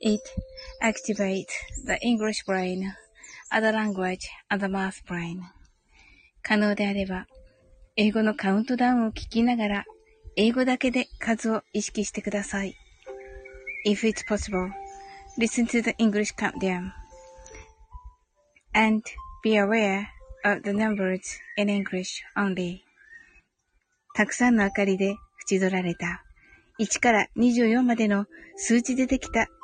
It activates the English brain, other language, and the math brain. 可能であれば、英語のカウントダウンを聞きながら、英語だけで数を意識してください。If it's possible, listen to the English countdown and be aware of the numbers in English only. たくさんの明かりで縁取られた1から24までの数字でできた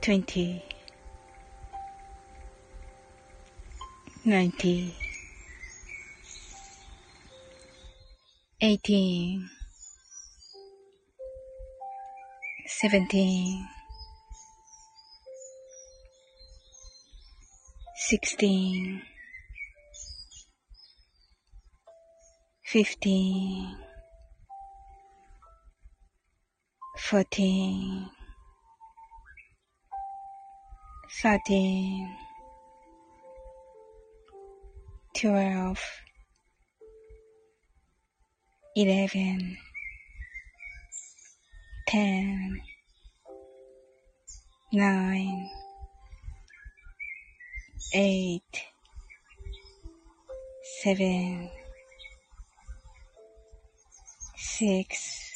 20 90 18 17 16 15 14 13 12 11 10 9 8 7 6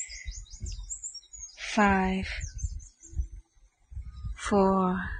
5 4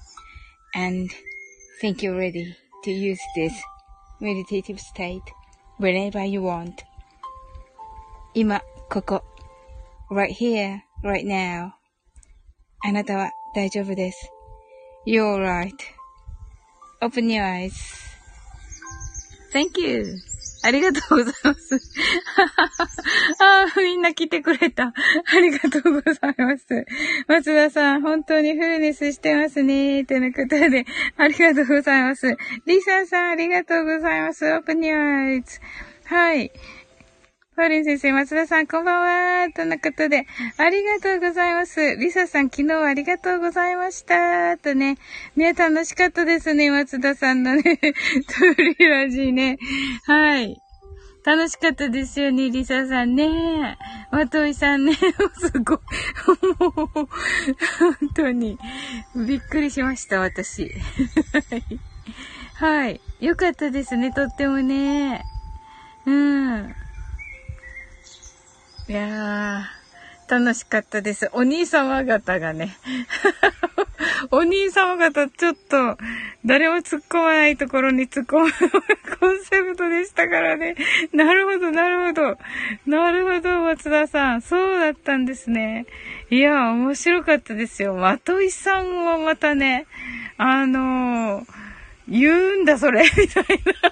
And think you're ready to use this meditative state whenever you want. 今、ここ。right here, right now. あなたは大丈夫です。You're right.Open your eyes.Thank you. ありがとうございます。ああ、みんな来てくれた。ありがとうございます。松田さん、本当にフルネスしてますね。といなことで、ありがとうございます。リサさん、ありがとうございます。Open your eyes. はい。ファリン先生、松田さん、こんばんは。とのことで、ありがとうございます。リサさん、昨日はありがとうございました。とね、ね、楽しかったですね、松田さんのね、トリラジーね。はい。楽しかったですよね、リサさんね。まといさんね、すごい。もう、本当に、びっくりしました、私。はい。よかったですね、とってもね。うん。いやー、楽しかったです。お兄様方がね。お兄様方ちょっと、誰も突っ込まないところに突っ込むコンセプトでしたからね。なるほど、なるほど。なるほど、松田さん。そうだったんですね。いや、面白かったですよ。まといさんはまたね、あのー、言うんだ、それ、みたいな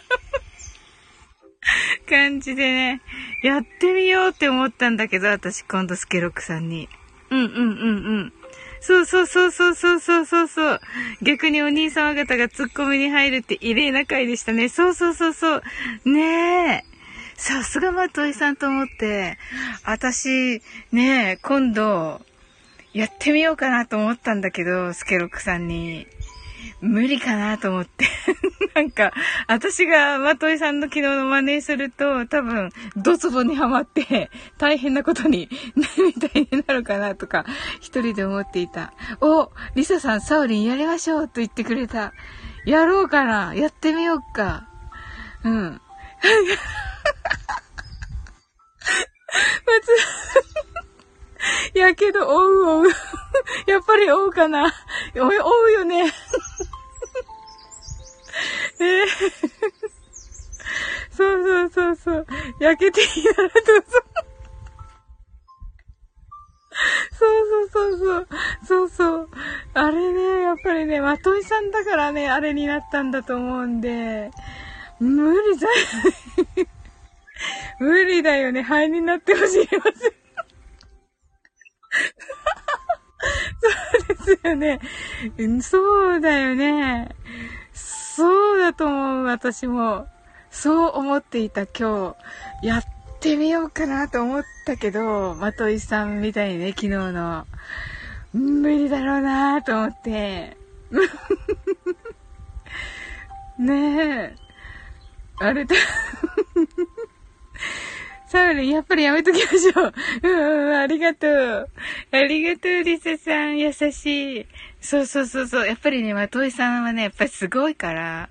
感じでね、やってみようって思ったんだけど、私今度スケロックさんに。うんうんうんうん。そうそうそうそうそうそうそうそう。逆にお兄様方がツッコミに入るって異例な回でしたね。そうそうそうそう。ねえ。さすがまといさんと思って、私、ねえ、今度、やってみようかなと思ったんだけど、スケロックさんに。無理かなと思って。なんか、私がまといさんの昨日の真似すると、多分、ドツボにはまって、大変なことになるみたいになるかなとか、一人で思っていた。お、リサさん、サウリンやりましょうと言ってくれた。やろうかなやってみようか。うん。まずやけど、追う追う。やっぱり追うかな。追うよね。えー、そうそうそうそう。焼けていいならどうぞ。そうそうそうそう。そうそう。あれね、やっぱりね、まといさんだからね、あれになったんだと思うんで、無理だよね。無理だよね。灰になってほしい。そうですよね。そうだよね。そうだと思う、私も。そう思っていた今日。やってみようかなと思ったけど、まといさんみたいにね、昨日の。無理だろうなと思って。ねえ。あれだ。サウル、やっぱりやめときましょう。うん、ありがとう。ありがとう、リサさん。優しい。そうそうそうそう。やっぱりね、まといさんはね、やっぱりすごいから。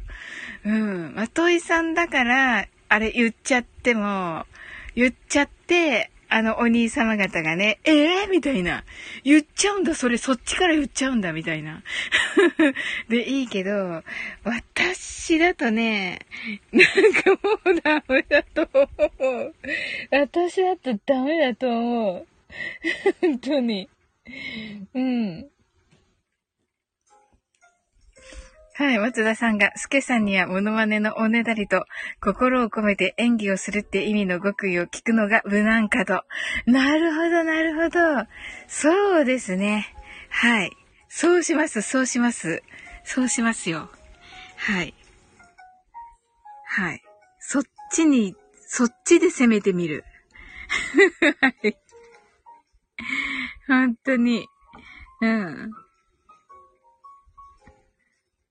うん。まといさんだから、あれ言っちゃっても、言っちゃって、あの、お兄様方がね、ええー、みたいな。言っちゃうんだ、それ、そっちから言っちゃうんだ、みたいな。で、いいけど、私だとね、なんかもうダメだと思う。私だとダメだと思う。本当に。うん。はい、松田さんが、スケさんにはモノマネのおねだりと、心を込めて演技をするって意味の極意を聞くのが無難かと。なるほど、なるほど。そうですね。はい。そうします、そうします。そうしますよ。はい。はい。そっちに、そっちで攻めてみる。はい。本当に。うん。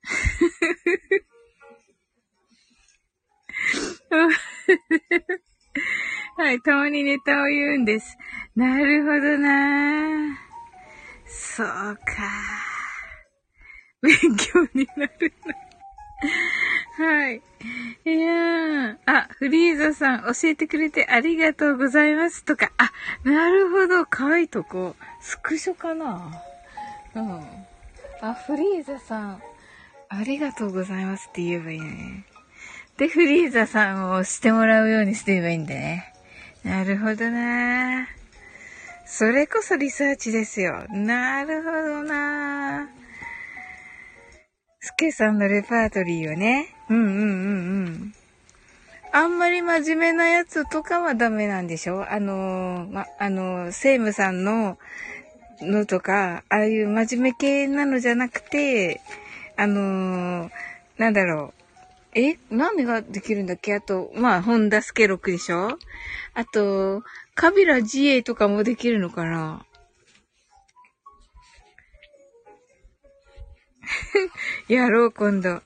はい、たまにネタを言うんです。なるほどなそうか。勉強になるな。はい。いやー。あ、フリーザさん教えてくれてありがとうございますとか。あ、なるほど。書いいとこ。スクショかなうん。あ、フリーザさん。ありがとうございますって言えばいいね。で、フリーザさんをしてもらうようにしてればいいんだね。なるほどなそれこそリサーチですよ。なるほどなスケさんのレパートリーをね。うんうんうんうん。あんまり真面目なやつとかはダメなんでしょ？あのま、あのセイムさんののとか、ああいう真面目系なのじゃなくて、あのー、なんだろう。え何ができるんだっけ？あと、まあ、ホンダスケロックでしょ？あと、カビラ GA とかもできるのかな？やろう、今度。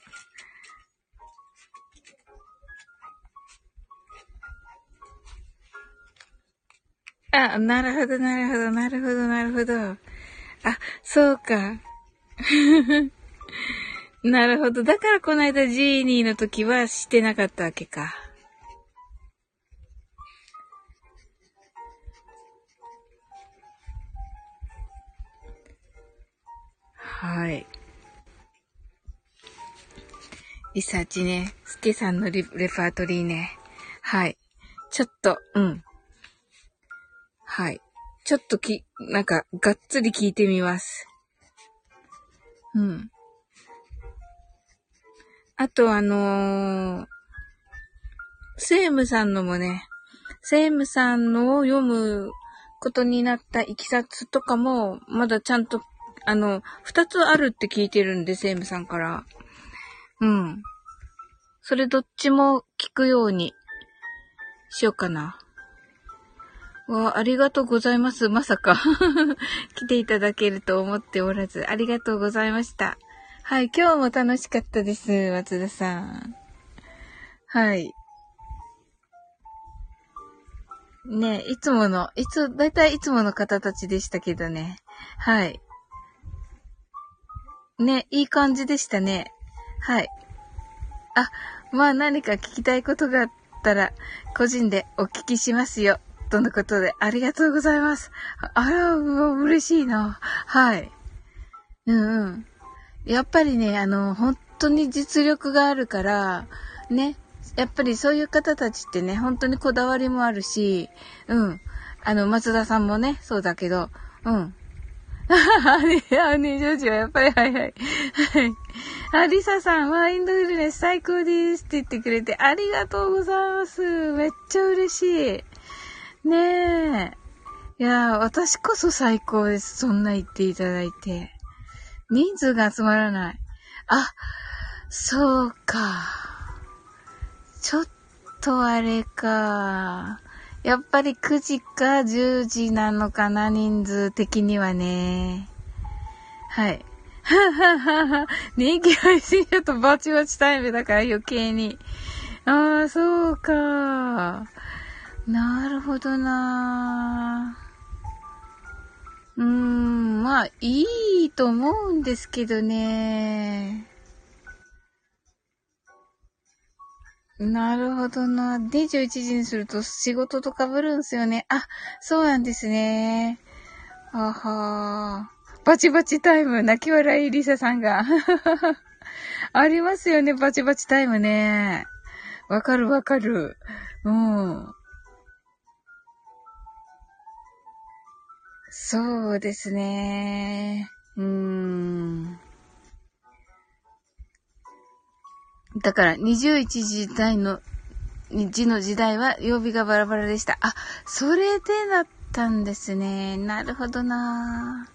あ、なるほど、なるほど、なるほど、なるほど。あ、そうか。なるほど。だからこの間ジーニーの時はしてなかったわけか。はい。リサーチね。スケさんのレレパートリーね。はい。ちょっと、うん。はい。ちょっとき、なんか、がっつり聞いてみます。うん。あとあのー、セームさんのもね、セームさんのを読むことになったいきさつとかも、まだちゃんと、あの、二つあるって聞いてるんで、セームさんから。うん。それどっちも聞くようにしようかな。わありがとうございます。まさか 来ていただけると思っておらず、ありがとうございました。はい、今日も楽しかったです、松田さん。はい。ねいつもの、いつ、だいたいいつもの方たちでしたけどね。はい。ね、いい感じでしたね。はい。あ、まあ何か聞きたいことがあったら、個人でお聞きしますよ。とのことで、ありがとうございます。あら、嬉しいな。はい。うんうん。やっぱりね、あの、本当に実力があるから、ね、やっぱりそういう方たちってね、本当にこだわりもあるし、うん。あの、松田さんもね、そうだけど、うん。あね、あね、ジョージはやっぱり、はいはい。はい。あ、リサさん、マインドフルネス最高ですって言ってくれて、ありがとうございます。めっちゃ嬉しい。ねえ。いや私こそ最高です。そんな言っていただいて。人数が集まらない。あ、そうか。ちょっとあれか。やっぱり9時か10時なのかな、人数的にはね。はい。はははは。人気配信者とバチバチタイムだから余計に。ああ、そうか。なるほどなうーん、まあ、いいと思うんですけどね。なるほどな。21時にすると仕事と被るんすよね。あ、そうなんですね。あはー。バチバチタイム、泣き笑いリサさんが。ありますよね、バチバチタイムね。わかるわかる。うん。そうですね。うーん。だから、21時代の、時の時代は曜日がバラバラでした。あ、それでだったんですね。なるほどな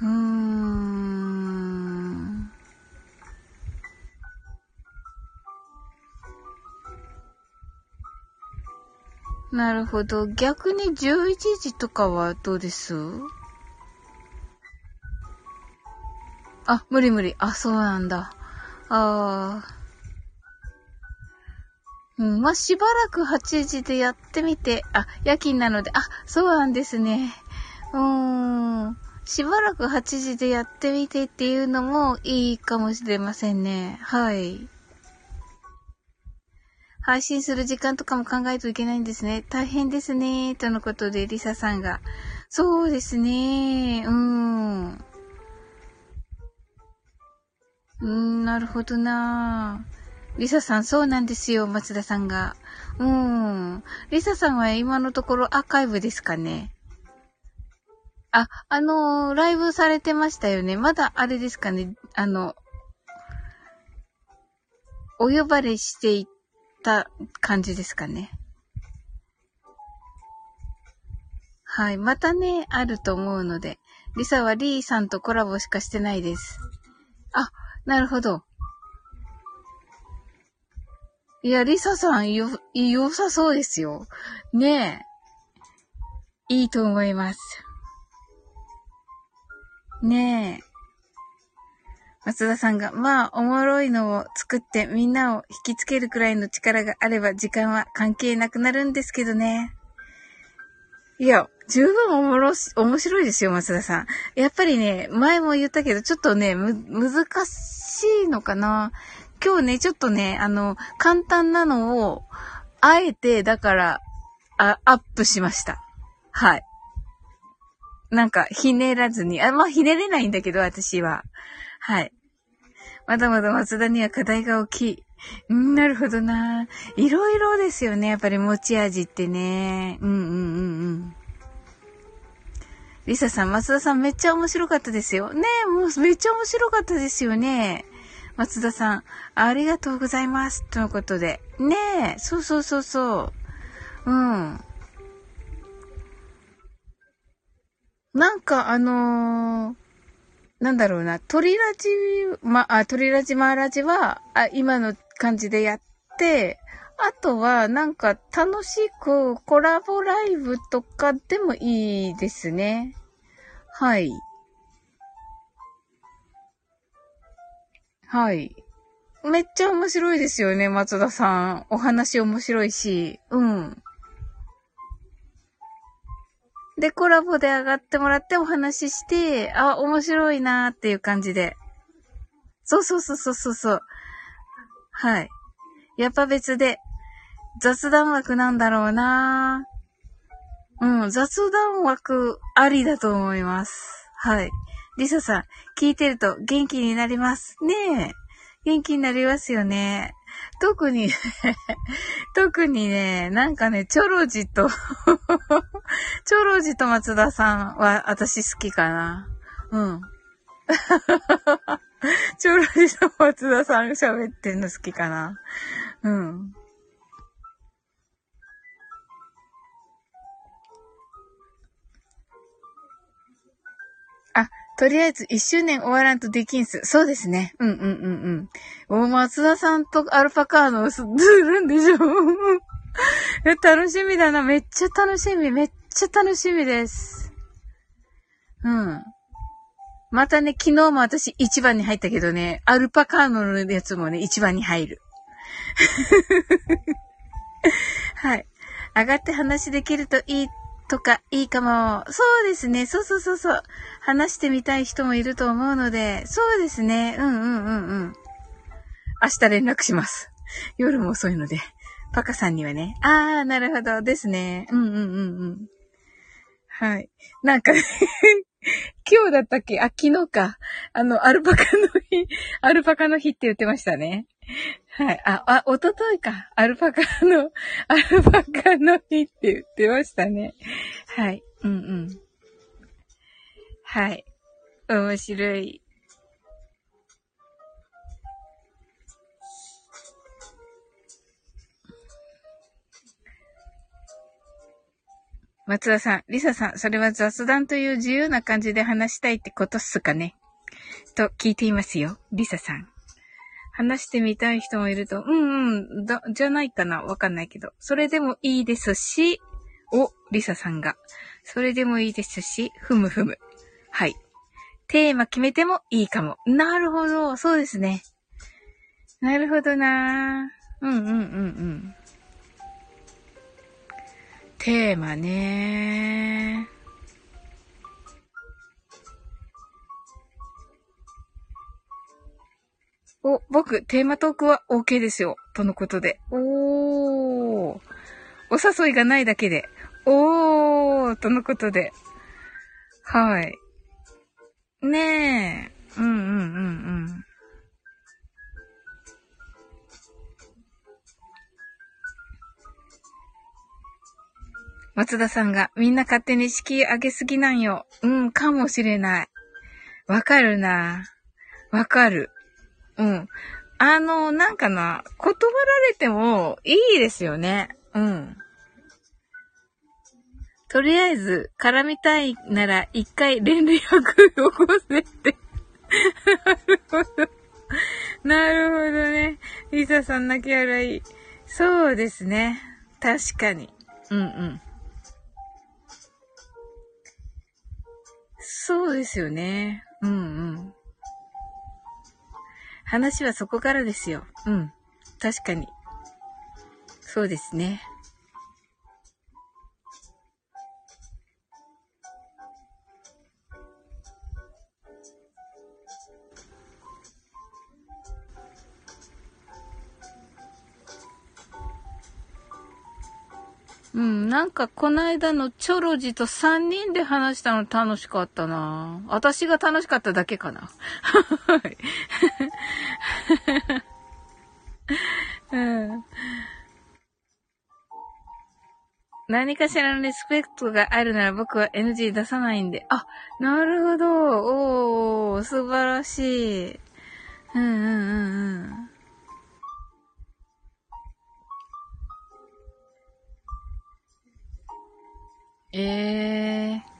うーん。なるほど。逆に11時とかはどうです？あ、無理無理。あ、そうなんだ。ああ。うん、まあ、しばらく8時でやってみて、あ、夜勤なので、あ、そうなんですね。うーん。しばらく8時でやってみてっていうのもいいかもしれませんね。はい。配信する時間とかも考えるといけないんですね。大変ですね。とのことで、リサさんが。そうですね。うーん。うーん、なるほどなリサさん、そうなんですよ、松田さんが。うーん。リサさんは今のところアーカイブですかね。あ、あのー、ライブされてましたよね。まだあれですかね。あの、お呼ばれしていた感じですかね。はい。またね、あると思うので。リサはリーさんとコラボしかしてないです。あ、なるほど。いや、リサさん、よ、良さそうですよ。ねえ。いいと思います。ねえ。松田さんが、まあ、おもろいのを作ってみんなを引きつけるくらいの力があれば時間は関係なくなるんですけどね。いや、十分おもろし、面白いですよ、松田さん。やっぱりね、前も言ったけど、ちょっとね、む、難しいのかな。今日ね、ちょっとね、あの、簡単なのを、あえて、だから、あ、アップしました。はい。なんか、ひねらずに。あ、まあ、ひねれないんだけど、私は。はい。まだまだ松田には課題が大きい。うん、なるほどな。いろいろですよね。やっぱり持ち味ってね。うんうんうんうん。リサさん、松田さんめっちゃ面白かったですよ。ねえ、もうめっちゃ面白かったですよね。松田さん、ありがとうございます。とのことで。ねえ、そうそうそうそう。うん。なんかあのー、なんだろうな、鳥ラジ、ま、あ、鳥ラジマーラジは、あ、今の感じでやって、あとは、なんか楽しくコラボライブとかでもいいですね。はい。はい。めっちゃ面白いですよね、松田さん。お話面白いし。うん。で、コラボで上がってもらってお話しして、あ、面白いなーっていう感じで。そうそうそうそうそう。はい。やっぱ別で、雑談枠なんだろうなーうん、雑談枠ありだと思います。はい。リサさん、聞いてると元気になります。ねえ。元気になりますよね。特にね 特にね、なんかね、チョロジと チョロジと松田さんは私好きかな。うん。チョロジと松田さん喋ってんの好きかな。うん。とりあえず一周年終わらんとできんす。そうですね。うんうんうんうん。お、松田さんとアルパカーノするんでしょ 楽しみだな。めっちゃ楽しみ。めっちゃ楽しみです。うん。またね、昨日も私一番に入ったけどね、アルパカーノのやつもね、一番に入る。はい。上がって話できるといいとかいいかも。そうですね。そうそうそうそう。話してみたい人もいると思うので、そうですね。うんうんうんうん。明日連絡します。夜も遅いので。パカさんにはね。あー、なるほど。ですね。うんうんうんうん。はい。なんか 今日だったっけ？あ、昨日か。あの、アルパカの日、アルパカの日って言ってましたね。はい。あ、あ、おとといか。アルパカの、アルパカの日って言ってましたね。はい。うんうん。はい。面白い。松田さん、リサさん、それは雑談という自由な感じで話したいってことっすかねと聞いていますよ。リサさん。話してみたい人もいると、うんうん、だ、じゃないかなわかんないけど。それでもいいですし、お、リサさんが。それでもいいですし、ふむふむ。はい。テーマ決めてもいいかも。なるほど。そうですね。なるほどなうんうんうんうん。テーマねお、僕、テーマトークは OK ですよ。とのことで。おー。お誘いがないだけで。おー。とのことで。はい。ねえ。うんうんうんうん。松田さんが、みんな勝手に敷居上げすぎなんよ。うん、かもしれない。わかるな。わかる。うん。あの、なんかな、断られてもいいですよね。うん。とりあえず、絡みたいなら一回連絡を起こせって。なるほど。なるほどね。リサさん泣き笑い。そうですね。確かに。うんうん。そうですよね。うんうん。話はそこからですよ。うん。確かに。そうですね。うん、なんかこの間のチョロジと3人で話したの楽しかったな私が楽しかっただけかな。うん。何かしらのリスペクトがあるなら僕は NG 出さないんで。あ、なるほど。おー、素晴らしい。うんうんうんうん。ええー。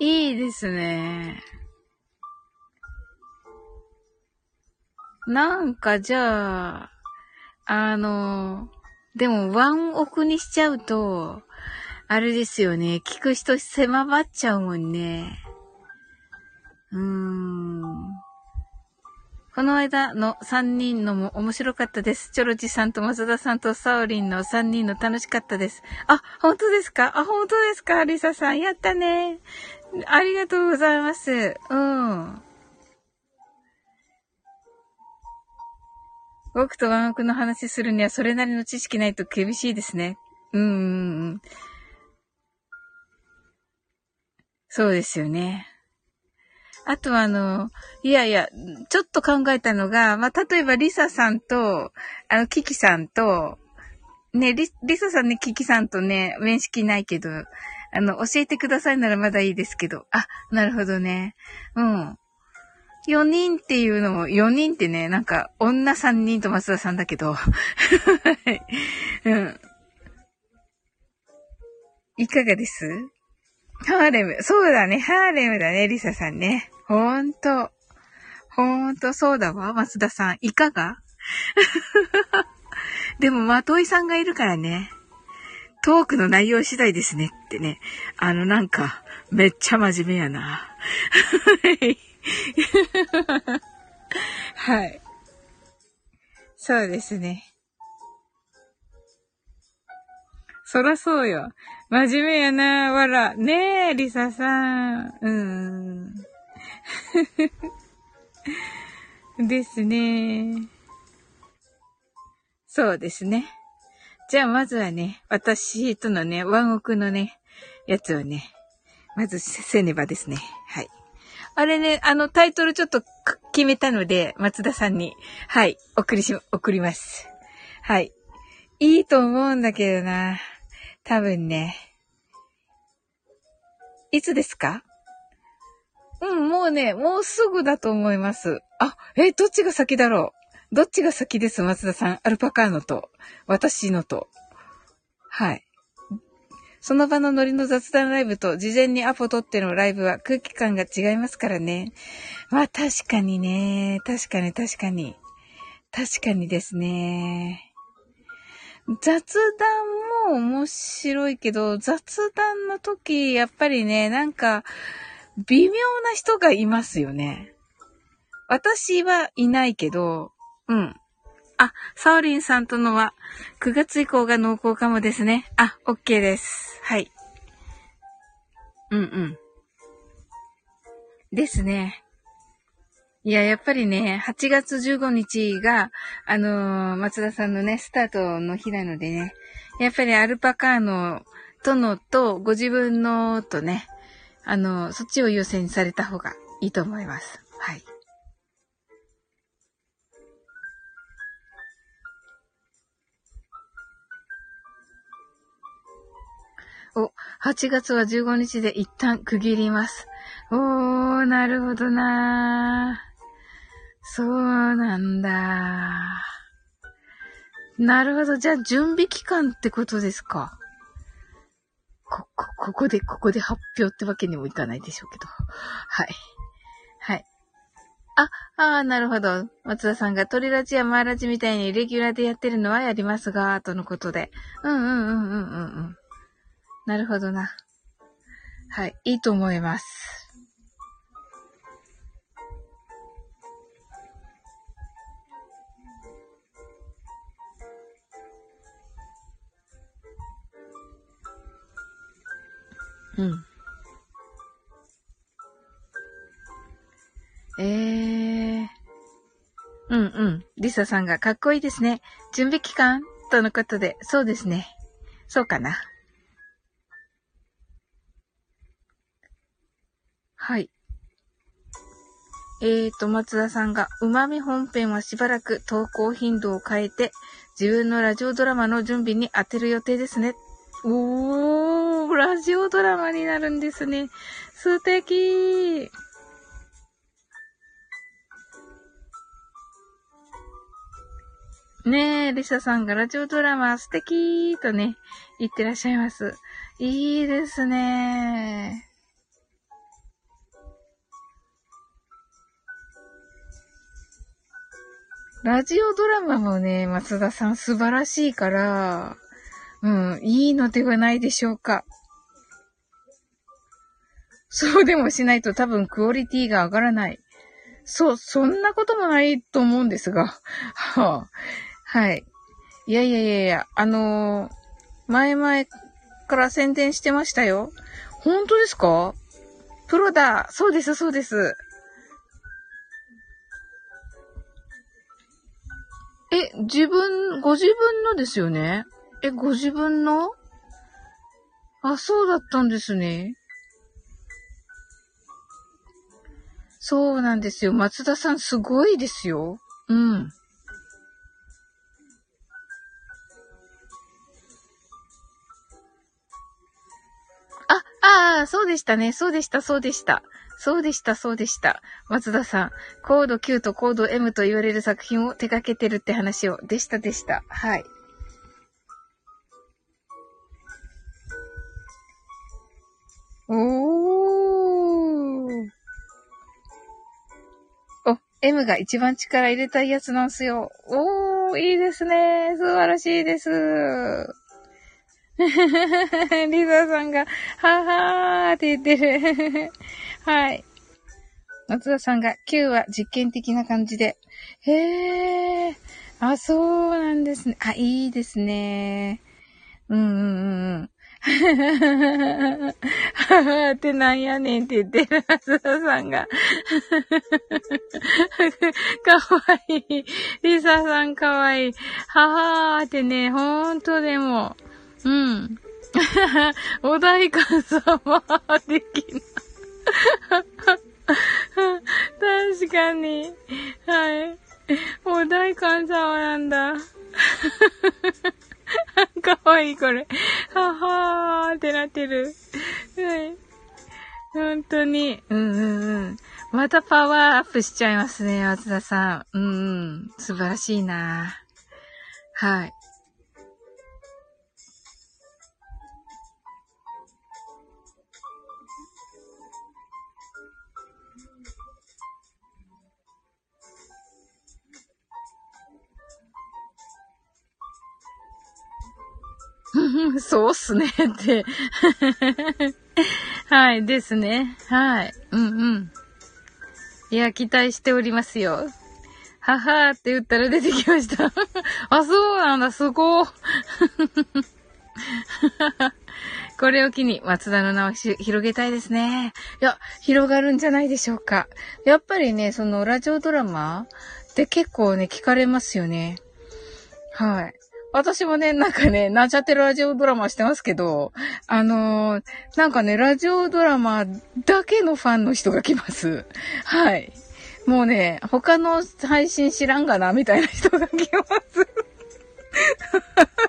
いいですね。なんかじゃあ、あの、でもワンオクにしちゃうと、あれですよね。聞く人狭まっちゃうもんね。うーん。この間の3人のも面白かったです。チョロジさんと松田さんとサオリンの3人の楽しかったです。あ、本当ですか？あ、本当ですか？リサさん。やったね。ありがとうございます。うん。僕とワンオクの話するにはそれなりの知識ないと厳しいですね。うんうん。そうですよね。あとはあの、いやいや、ちょっと考えたのが、まあ、例えばリサさんと、あの、キキさんと、ね、リ、リサさんね、キキさんとね、面識ないけど、あの、教えてくださいならまだいいですけど。あ、なるほどね。うん。4人っていうのも、4人ってね、なんか、女3人と松田さんだけど。うん。いかがです？ハーレム。そうだね。ハーレムだね、リサさんね。ほんと。ほんとそうだわ、松田さん。いかが？でも、まといさんがいるからね。トークの内容次第ですねってね。あの、なんか、めっちゃ真面目やな。はい。そうですね。そらそうよ。真面目やな、わら。ねえ、リサさん。うん。ですね。そうですね。じゃあまずはね、私とのね、ワンオクのね、やつをね、まずせねばですね。はい。あれね、あのタイトルちょっと決めたので、松田さんに、はい、送りし、送ります。はい。いいと思うんだけどな。多分ね。いつですか？うん、もうね、もうすぐだと思います。あ、え、どっちが先だろう？どっちが先です、松田さん？アルパカーノと、私のと。はい。その場のノリの雑談ライブと事前にアポ取ってのライブは空気感が違いますからね。まあ確かにね。確かに確かに。確かにですね。雑談も面白いけど、雑談の時、やっぱりね、なんか、微妙な人がいますよね。私はいないけど、うん。あ、サオリンさんとのは、9月以降が濃厚かもですね。あ、OK です。はい。うんうん。ですね。いや、やっぱりね、8月15日が、あのー、松田さんのね、スタートの日なのでね、やっぱりアルパカーノとのと、ご自分のとね、あのー、そっちを優先された方がいいと思います。はい。お、8月は15日で一旦区切ります。おー、なるほどなそうなんだ。なるほど。じゃあ、準備期間ってことですか？こ、こ、ここで、ここで発表ってわけにもいかないでしょうけど。はい。はい。あ、ああ、なるほど。松田さんが鳥ラジやマーラジみたいにレギュラーでやってるのはやりますが、とのことで。うんうんうんうんうん。なるほどな。はい。いいと思います。うん。えリサさんがかっこいいですね。準備期間？とのことで、そうですね。そうかな。はい。えーと、松田さんが、旨味本編はしばらく投稿頻度を変えて、自分のラジオドラマの準備に当てる予定ですね。おー、ラジオドラマになるんですね。素敵ねえ、リサさんがラジオドラマ素敵とね、言ってらっしゃいます。いいですね。ラジオドラマもね、松田さん素晴らしいから、うん、いいのではないでしょうか。そうでもしないと多分クオリティが上がらない。そう、そんなこともないと思うんですが。はあ、はい。いやいやいやいや、あのー、前々から宣伝してましたよ。本当ですか？プロだそうです、そうです。え、自分、ご自分のですよね？え、ご自分の？あ、そうだったんですね。そうなんですよ。松田さんすごいですよ。うん。あ、そうでしたね。そうでした、そうでした。そうでした、そうでした。松田さん、コード Q とコード M と言われる作品を手掛けてるって話を。でした、でした。はい。おー。お、M が一番力入れたいやつなんすよ。おー、いいですね。素晴らしいです。リザさんが、ははーって言ってる。はい。松田さんが、Q は実験的な感じで。へー。あ、そうなんですね。あ、いいですね。うんうんうん。はははってなんやねんって言ってる、松田さんが。かわいい。リサさんかわいい。ははーってね、ほんとでも。うん。お代官様的な。確かに。はい。お代官様なんだ。かわいい、これ。ははーってなってる。はい。本当に。うんうんうん。またパワーアップしちゃいますね、松田さん。うんうん。素晴らしいなはい。そうっすねって はい、ですね。はい。うんうん。いや、期待しておりますよ。ははーって言ったら出てきました あ、そうなんだ、すごー。これを機に松田の名を広げたいですね。いや、広がるんじゃないでしょうか。やっぱりね、そのラジオドラマって結構ね、聞かれますよね。はい。私もね、なんかね、なんちゃってラジオドラマしてますけど、あのー、なんかね、ラジオドラマだけのファンの人が来ます。はい。もうね、他の配信知らんがな、みたいな人が来ます。は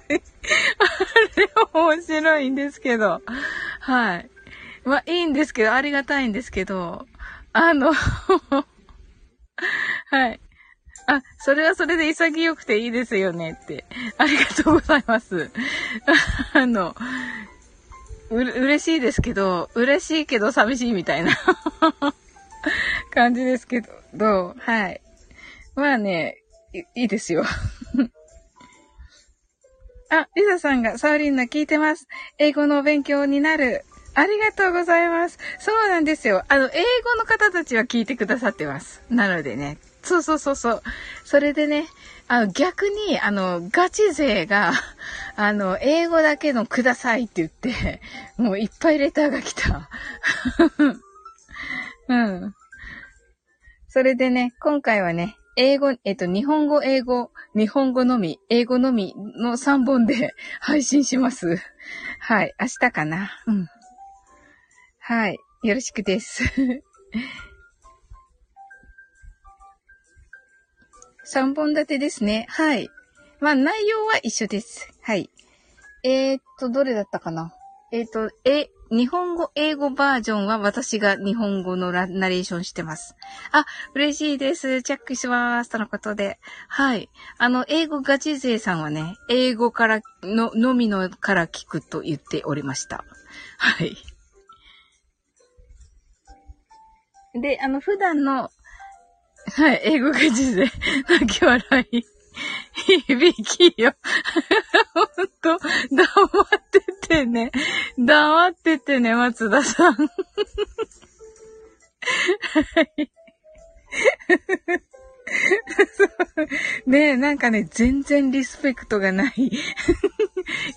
いあれ面白いんですけど。はい。まあ、いいんですけど、ありがたいんですけど、あのはい。あ、それはそれで潔くていいですよねって。ありがとうございます。あの、う、嬉しいですけど、嬉しいけど寂しいみたいな 感じですけど、どうはい。まあね、いいいですよ。あ、リサさんがサウリンナ聞いてます。英語の勉強になる。ありがとうございます。そうなんですよ。あの、英語の方たちは聞いてくださってます。なのでね、そうそうそうそう。それでね、あの、逆に、あの、ガチ勢が、あの、英語だけのくださいって言って、もういっぱいレターが来た。うん。それでね、今回はね、英語、えっと、日本語、英語、日本語のみ、英語のみの3本で配信します。はい。明日かな。うん。はい。よろしくです。3本立てですね。はい。まあ、内容は一緒です。はい。えー、っと、どれだったかな？えー、っと、え、日本語、英語バージョンは私が日本語のナレーションしてます。あ、嬉しいです。チェックします。とのことで。はい。あの、英語ガチ勢さんはね、英語からの、のみのから聞くと言っておりました。はい。で、あの、普段の、はい、英語ガチ勢、泣き笑い。響きよ。ほんと、黙っててね。黙っててね、松田さん。はい。ねえ、なんかね、全然リスペクトがない。い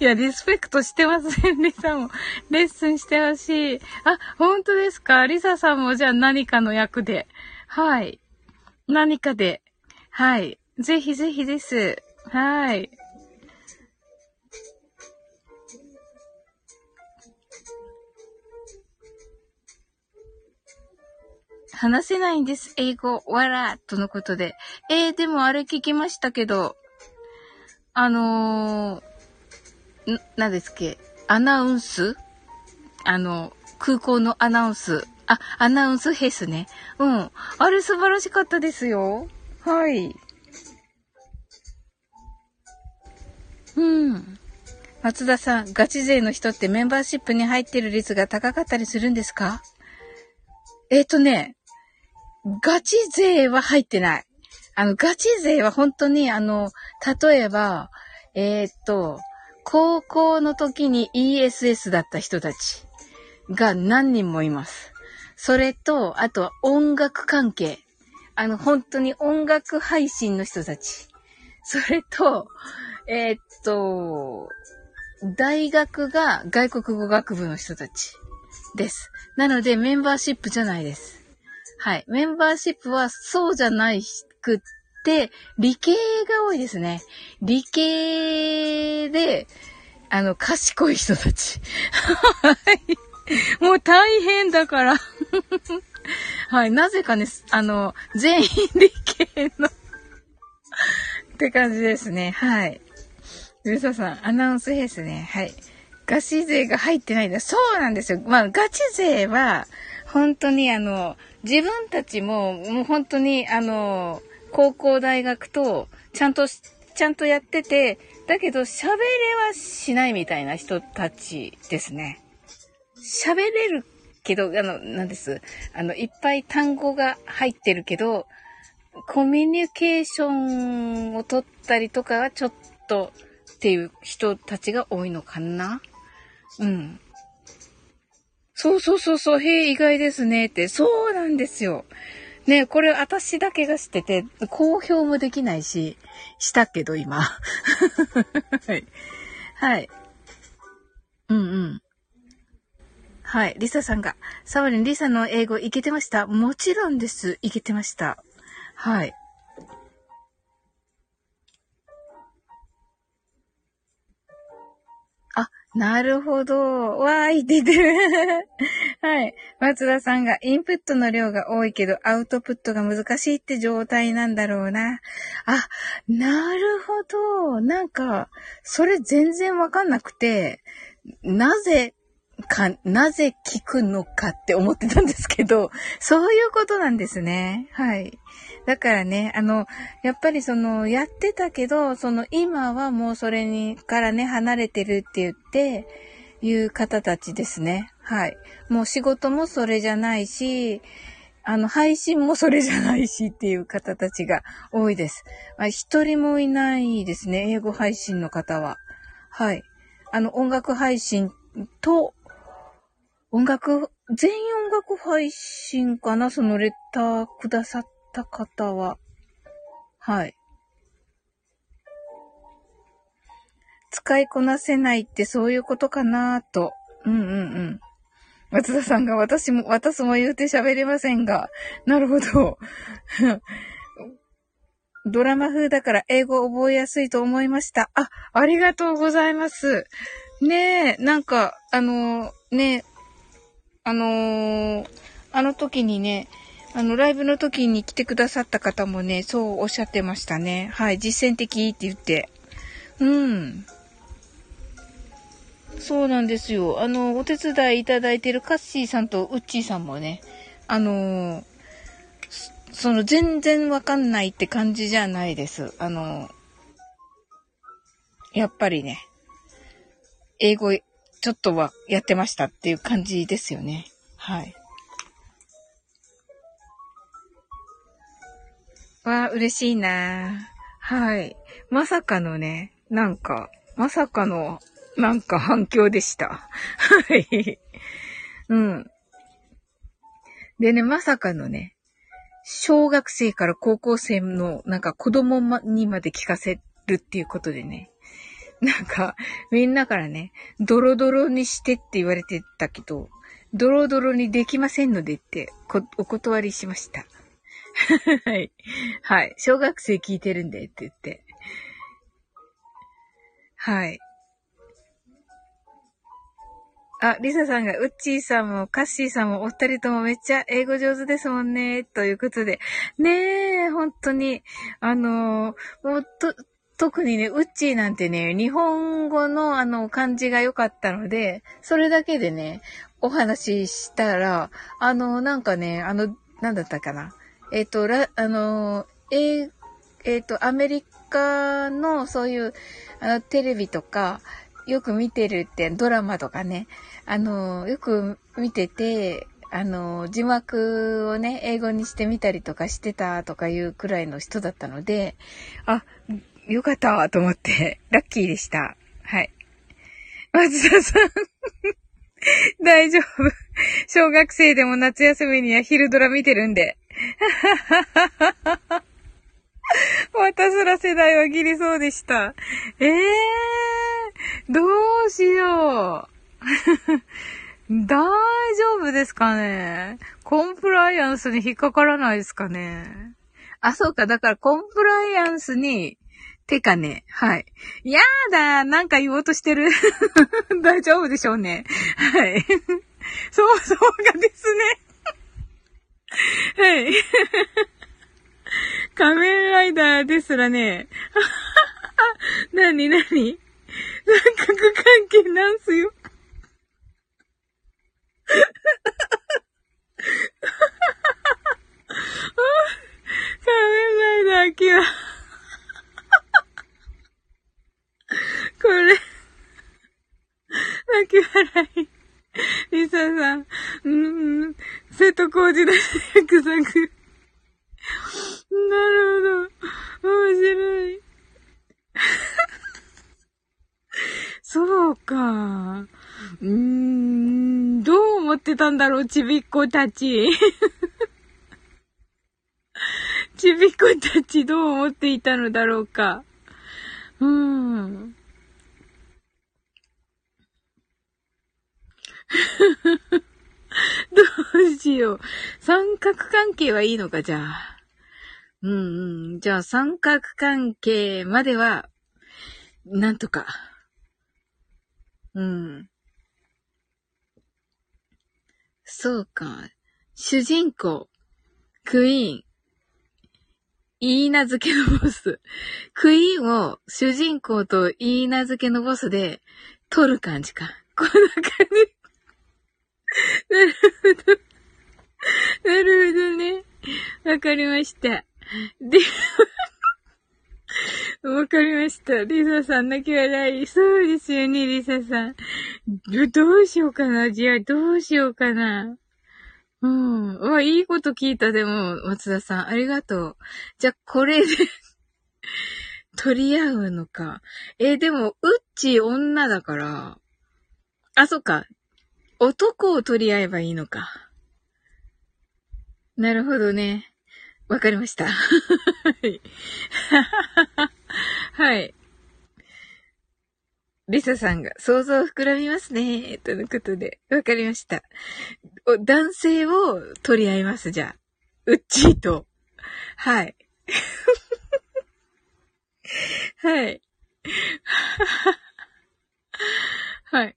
や、リスペクトしてません、リサも。レッスンしてほしい。あ、本当ですか？リサさんもじゃあ何かの役で。はい。何かで。はい。ぜひぜひです。はい。話せないんです、英語。わら、とのことで。えー、でもあれ聞きましたけど、あのー、ん、なんですっけ、アナウンス？あの、空港のアナウンス。あ、アナウンスフェスね。うん。あれ素晴らしかったですよ。はい。うん。松田さん、ガチ勢の人ってメンバーシップに入ってる率が高かったりするんですか？えっ、ー、とね、ガチ勢は入ってない。あの、ガチ勢は本当に、あの、例えば、えー、っと、高校の時に ESS だった人たちが何人もいます。それと、あとは音楽関係。あの、本当に音楽配信の人たち。それと、えー、っと、大学が外国語学部の人たちです。なので、メンバーシップじゃないです。はい。メンバーシップはそうじゃないくって、理系が多いですね。理系で、あの、賢い人たち。はい。もう大変だから。はい。なぜかね、あの、全員理系のって感じですね。はい。ルサさん、アナウンスですね。はい。ガチ勢が入ってないんだ。そうなんですよ。まあ、ガチ勢は、本当にあの、自分たちも、もう本当に、あの、高校大学と、ちゃんと、ちゃんとやってて、だけど喋れはしないみたいな人たちですね。喋れるけど、あの、なんです。あの、いっぱい単語が入ってるけど、コミュニケーションを取ったりとかはちょっとっていう人たちが多いのかな？うん。そうそうそうそう、へえ、意外ですねって。そうなんですよ。ねこれ私だけが知ってて、公表もできないし、したけど今。はい。はい。うんうん。はい。リサさんが、サワリン、リサの英語いけてましたもちろんです。いけてました。はい。あなるほど。わーい、出てる。はい。松田さんが、インプットの量が多いけど、アウトプットが難しいって状態なんだろうな。あ、なるほど。なんか、それ全然わかんなくて、なぜか、なぜ聞くのかって思ってたんですけど、そういうことなんですね。はい。だからね、あの、やっぱりその、やってたけど、その、今はもうそれに、からね、離れてるって言って、いう方たちですね。はい。もう仕事もそれじゃないし、あの、配信もそれじゃないしっていう方たちが多いです。一人もいないですね、英語配信の方は。はい。あの、音楽配信と、音楽、全員音楽配信かな？そのレターくださった方は。はい。使いこなせないってそういうことかなと。うんうんうん。松田さんが私も、私も言うて喋れませんが。なるほど。ドラマ風だから英語覚えやすいと思いました。あ、ありがとうございます。ねえ、なんか、あのー、ねあのー、あの時にね、あの、ライブの時に来てくださった方もね、そうおっしゃってましたね。はい、実践的って言って。うん。そうなんですよ。あの、お手伝いいただいてるカッシーさんとウッチーさんもね、あのー、その全然わかんないって感じじゃないです。あの、やっぱりね、英語ちょっとはやってましたっていう感じですよね。はい。わあ、嬉しいなはい。まさかのね、なんか、まさかのなんか反響でした。はい。うん。でね、まさかのね、小学生から高校生のなんか子供にまで聞かせるっていうことでね。なんか、みんなからね、ドロドロにしてって言われてたけど、ドロドロにできませんのでってお断りしました。はい。はい。小学生聞いてるんでって言って。はい。あ、リサさんが、ウッチーさんもカッシーさんもお二人ともめっちゃ英語上手ですもんね、ということで。ねえ、本当に、あのー、もうと、特にね、ウッチーなんてね、日本語のあの漢字が良かったので、それだけでね、お話ししたら、あの、なんかね、あの、なんだったかな。えっ、ー、と、ら、あの、ええっ、ー、と、アメリカのそういう、あの、テレビとか、よく見てるってドラマとかね、あの、よく見てて、あの、字幕をね、英語にしてみたりとかしてたとかいうくらいの人だったので、あ、よかったと思って、ラッキーでした。はい。松田さん大丈夫。小学生でも夏休みには昼ドラ見てるんで。私ら世代はギリそうでした。ええー、どうしよう。大丈夫ですかねコンプライアンスに引っかからないですかねあ、そうか。だからコンプライアンスに、てかね、はい。やだなんか言おうとしてる。大丈夫でしょうね。はい。そう、そうがですね。はい。仮面ライダーですらね、なになに？三角関係なんすよ。仮面ライダーキラ。これ、泣き笑い。リサさん、うん、瀬戸康史だし、約束。なるほど。面白い。そうか。うーん、どう思ってたんだろう、ちびっ子たち。ちびっ子たちどう思っていたのだろうか。うーん。どうしよう。三角関係はいいのか、じゃあ。うんうん。じゃあ、三角関係までは、なんとか。うん。そうか。主人公、クイーン、言い名付けのボス。クイーンを主人公と言い名付けのボスで取る感じか。こんな感じ。なるほど。なるほどね。わかりました。で、わかりました。リサさん泣き笑い。そうですよね、リサさん。どうしようかな。じゃあ、どうしようかな。うん。わ、いいこと聞いた、でも、松田さん。ありがとう。じゃあ、これで取り合うのか。え、でも、うっち女だから。あ、そっか。男を取り合えばいいのか。なるほどね。わかりました。はい。はい。リサさんが想像膨らみますね。とのことで。わかりました。男性を取り合います、じゃあ。うっちーと。はい。はい。はい。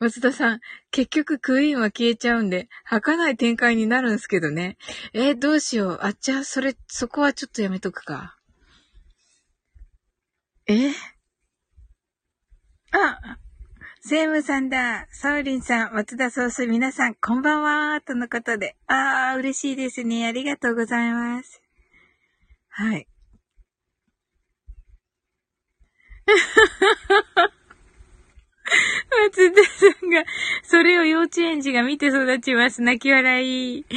松田さん、結局クイーンは消えちゃうんで、儚ない展開になるんすけどね。えー、どうしよう。あ、じゃあ、それ、そこはちょっとやめとくか。えあ、セイムさんだ。サウリンさん、松田ソース、皆さん、こんばんは。とのことで。ああ、嬉しいですね。ありがとうございます。はい。松田さんが、それを幼稚園児が見て育ちます。泣き笑い。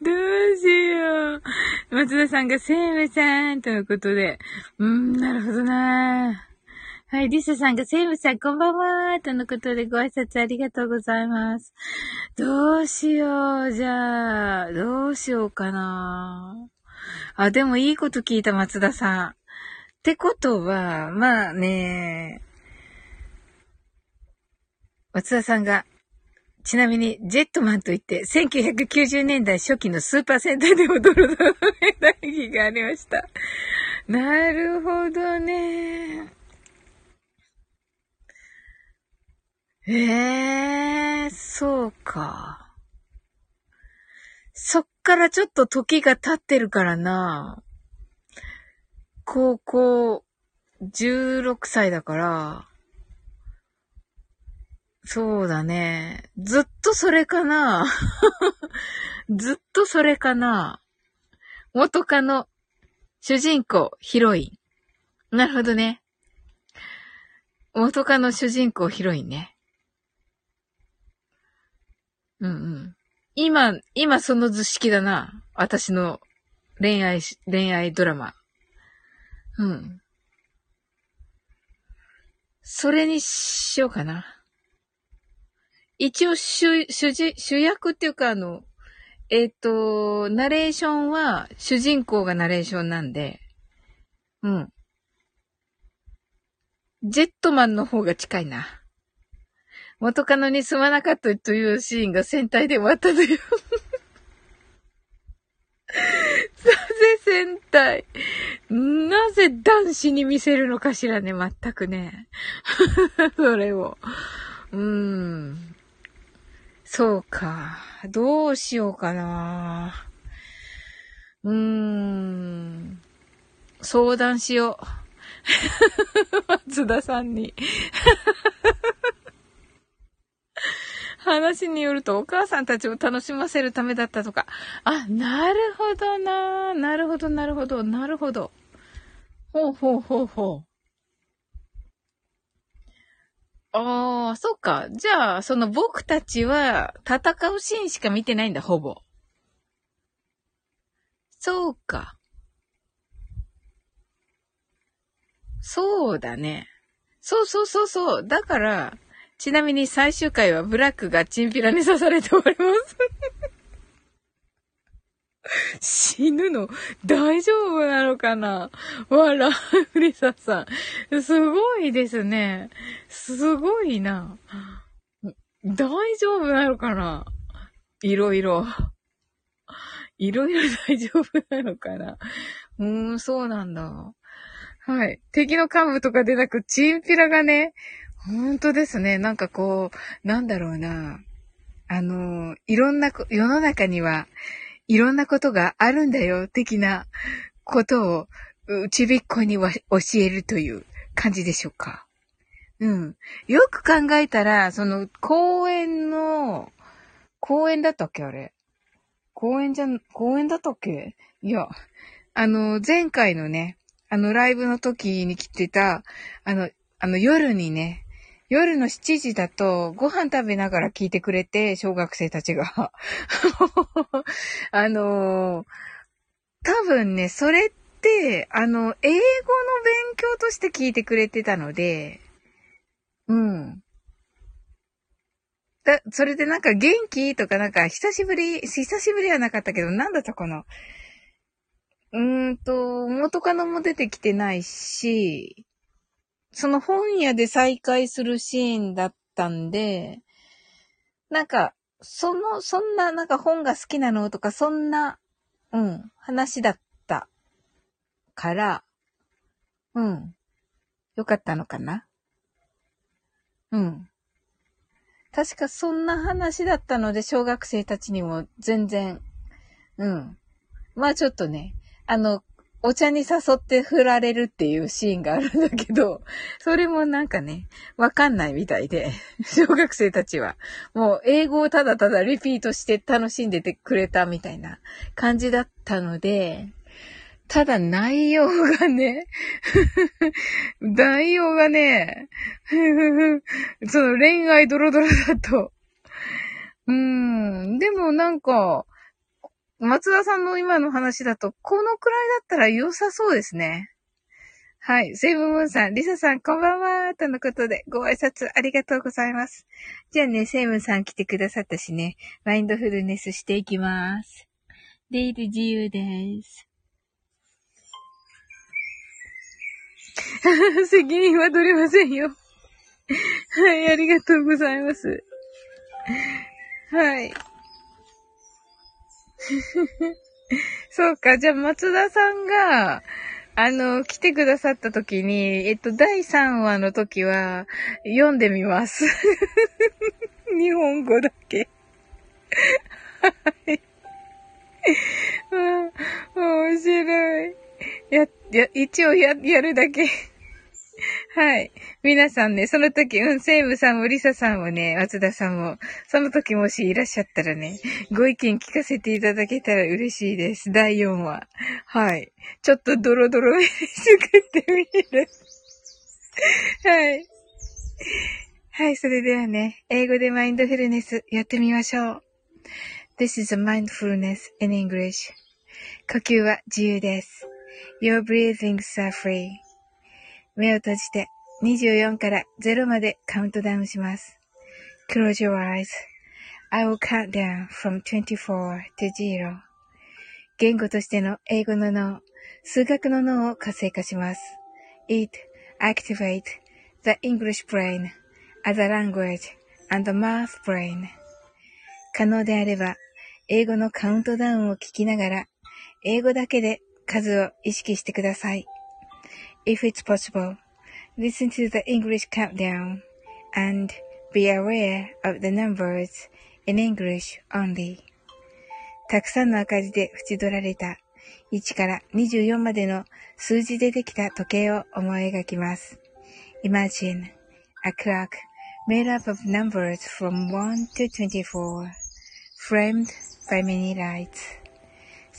どうしよう。松田さんが、セイムさん、とのことで。うーん、なるほどなはい、リサさんが、セイムさん、こんばんは、とのことでご挨拶ありがとうございます。どうしよう、じゃあ、どうしようかな。あ、でもいいこと聞いた、松田さん。ってことは、まあね、松田さんが、ちなみに、ジェットマンといって、1990年代初期のスーパー戦隊で踊るドラ大義がありました。なるほどね。ええー、そうか。そっからちょっと時が経ってるからな。高校16歳だから、そうだね。ずっとそれかな ずっとそれかな元カノ、主人公、ヒロイン。なるほどね。元カノ主人公ヒロインね。うんうん。今、今その図式だな。私の恋愛、恋愛ドラマ。うん。それにしようかな。一応主、主人、主役っていうかあの、えっ、ー、と、ナレーションは主人公がナレーションなんで、うん。ジェットマンの方が近いな。元カノにすまなかったというシーンが戦隊で終わったのよ。なぜ戦隊なぜ男子に見せるのかしらね、全くね。それを。うーん。そうか。どうしようかな。うーん。相談しよう。松田さんに。話によるとお母さんたちを楽しませるためだったとか。あ、なるほどな。なるほど、なるほど、なるほど。ほうほうほうほう。ああ、そうか。じゃあ、その僕たちは戦うシーンしか見てないんだ、ほぼ。そうか。そうだね。そうそうそうそう。だから、ちなみに最終回はブラックがチンピラに刺されております 死ぬの？大丈夫なのかな？わら、フリサさん。すごいですね。すごいな。大丈夫なのかな？いろいろ。いろいろ大丈夫なのかな？うーん、そうなんだ。はい。敵の幹部とかでなく、チンピラがね、ほんとですね。なんかこう、なんだろうな。あの、いろんな、世の中には、いろんなことがあるんだよ、的なことを、ちびっこには教えるという感じでしょうか。うん。よく考えたら、その、公園の、公園だったっけあれ？公園じゃん、公園だったっけ？いや、あの、前回のね、あの、ライブの時に来てた、あの、あの、夜にね、夜の7時だとご飯食べながら聞いてくれて、小学生たちが。あのー、多分ね、それって、あの、英語の勉強として聞いてくれてたので、うん。だ、それでなんか元気とかなんか久しぶり、久しぶりはなかったけど、なんだったかなうーんと、元カノも出てきてないし、その本屋で再会するシーンだったんで、なんか、その、そんな、なんか本が好きなのとか、そんな、うん、話だったから、うん。よかったのかなうん。確かそんな話だったので、小学生たちにも全然、うん。まあちょっとね、あの、お茶に誘って振られるっていうシーンがあるんだけど、それもなんかね、わかんないみたいで、小学生たちは。もう英語をただただリピートして楽しんでてくれたみたいな感じだったので、ただ内容がね、内容がね、その恋愛ドロドロだと。うーん、でもなんか、松田さんの今の話だと、このくらいだったら良さそうですね。はい。セイブムーンさん、リサさん、こんばんは。とのことで、ご挨拶ありがとうございます。じゃあね、セイムさん来てくださったしね、マインドフルネスしていきます。デイル自由です。責任は取れませんよ。はい、ありがとうございます。はい。そうか。じゃあ、松田さんが、あの、来てくださった時に、えっと、第3話の時は、読んでみます。日本語だけ。はい。面白い。や、や、一応や、やるだけ。はい。皆さんね、その時、うん、セイムさんもリサさんもね、松田さんも、その時もしいらっしゃったらね、ご意見聞かせていただけたら嬉しいです。第4話。はい。ちょっとドロドロめ作ってみる。はい。はい、それではね、英語でマインドフルネスやってみましょう。This is a mindfulness in English. 呼吸は自由です。Your breathings are free. 目を閉じて24から0までカウントダウンします。Close your eyes.I will count down from 24 to 0. 言語としての英語の脳、数学の脳を活性化します。It activate the English brain as a language and the math brain. 可能であれば、英語のカウントダウンを聞きながら、英語だけで数を意識してください。If it's possible, listen to the English countdown and be aware of the numbers in English only. たくさんの赤字で縁取られた1から24までの数字でできた時計を思い描きます。Imagine a clock made up of numbers from 1 to 24, framed by many lights.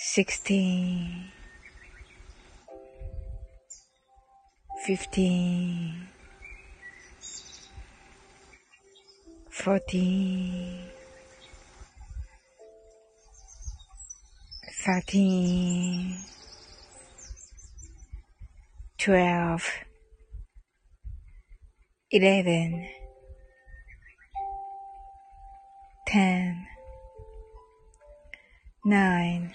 sixteen, fifteen, fourteen, thirteen, twelve, eleven, ten, nine,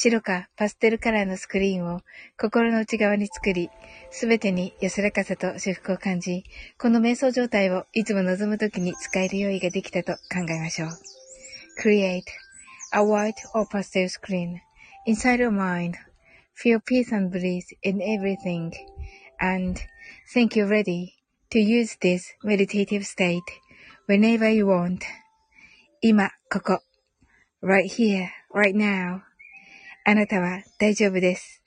白かパステルカラーのスクリーンを心の内側に作り、すべてに安らかさと至福を感じ、この瞑想状態をいつも望むときに使える用意ができたと考えましょう。Create a white or pastel screen inside your mind.Feel peace and bliss in everything. And think you're ready to use this meditative state whenever you want. 今、ここ。right here, right now. あなたは大丈夫です。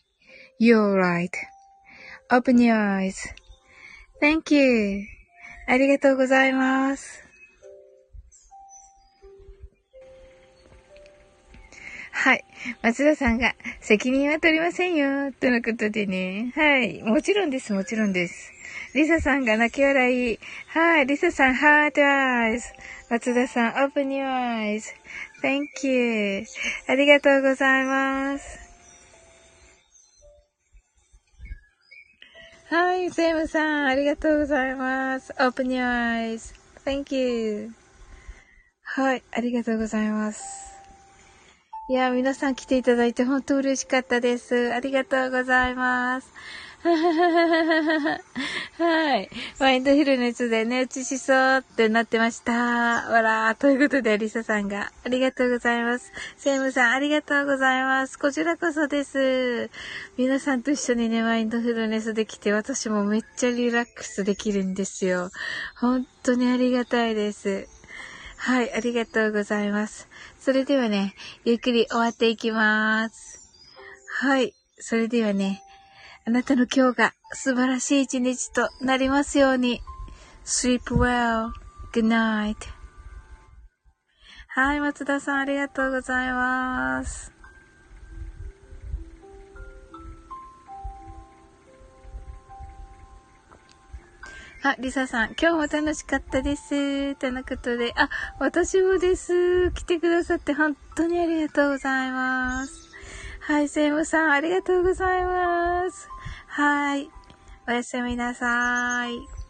You're right.Open your eyes.Thank you. ありがとうございます。はい。松田さんが、責任は取りませんよ。とのことでね。はい。もちろんです、もちろんです。リサさんが泣き笑い。はい。リサさん、ハートアイズ。松田さん、open your Thank you. ありがとうございます。はい。セムさん、ありがとうございます。open your eyes.Thank you. はい。ありがとうございます。いや、皆さん来ていただいて本当嬉しかったです。ありがとうございます。はい。マインドフルネスで寝落ちしそうってなってました。わらー。ということで、リサさんがありがとうございます。セイムさんありがとうございます。こちらこそです。皆さんと一緒にね、マインドフルネスできて、私もめっちゃリラックスできるんですよ。本当にありがたいです。はい、ありがとうございます。それではね、ゆっくり終わっていきます。はい、それではね、あなたの今日が素晴らしい一日となりますように。sleep well.good night. はい、松田さんありがとうございます。あ、リサさん、今日も楽しかったです。とのことで、あ、私もです。来てくださって本当にありがとうございます。はい、セイムさん、ありがとうございます。はい。おやすみなさい。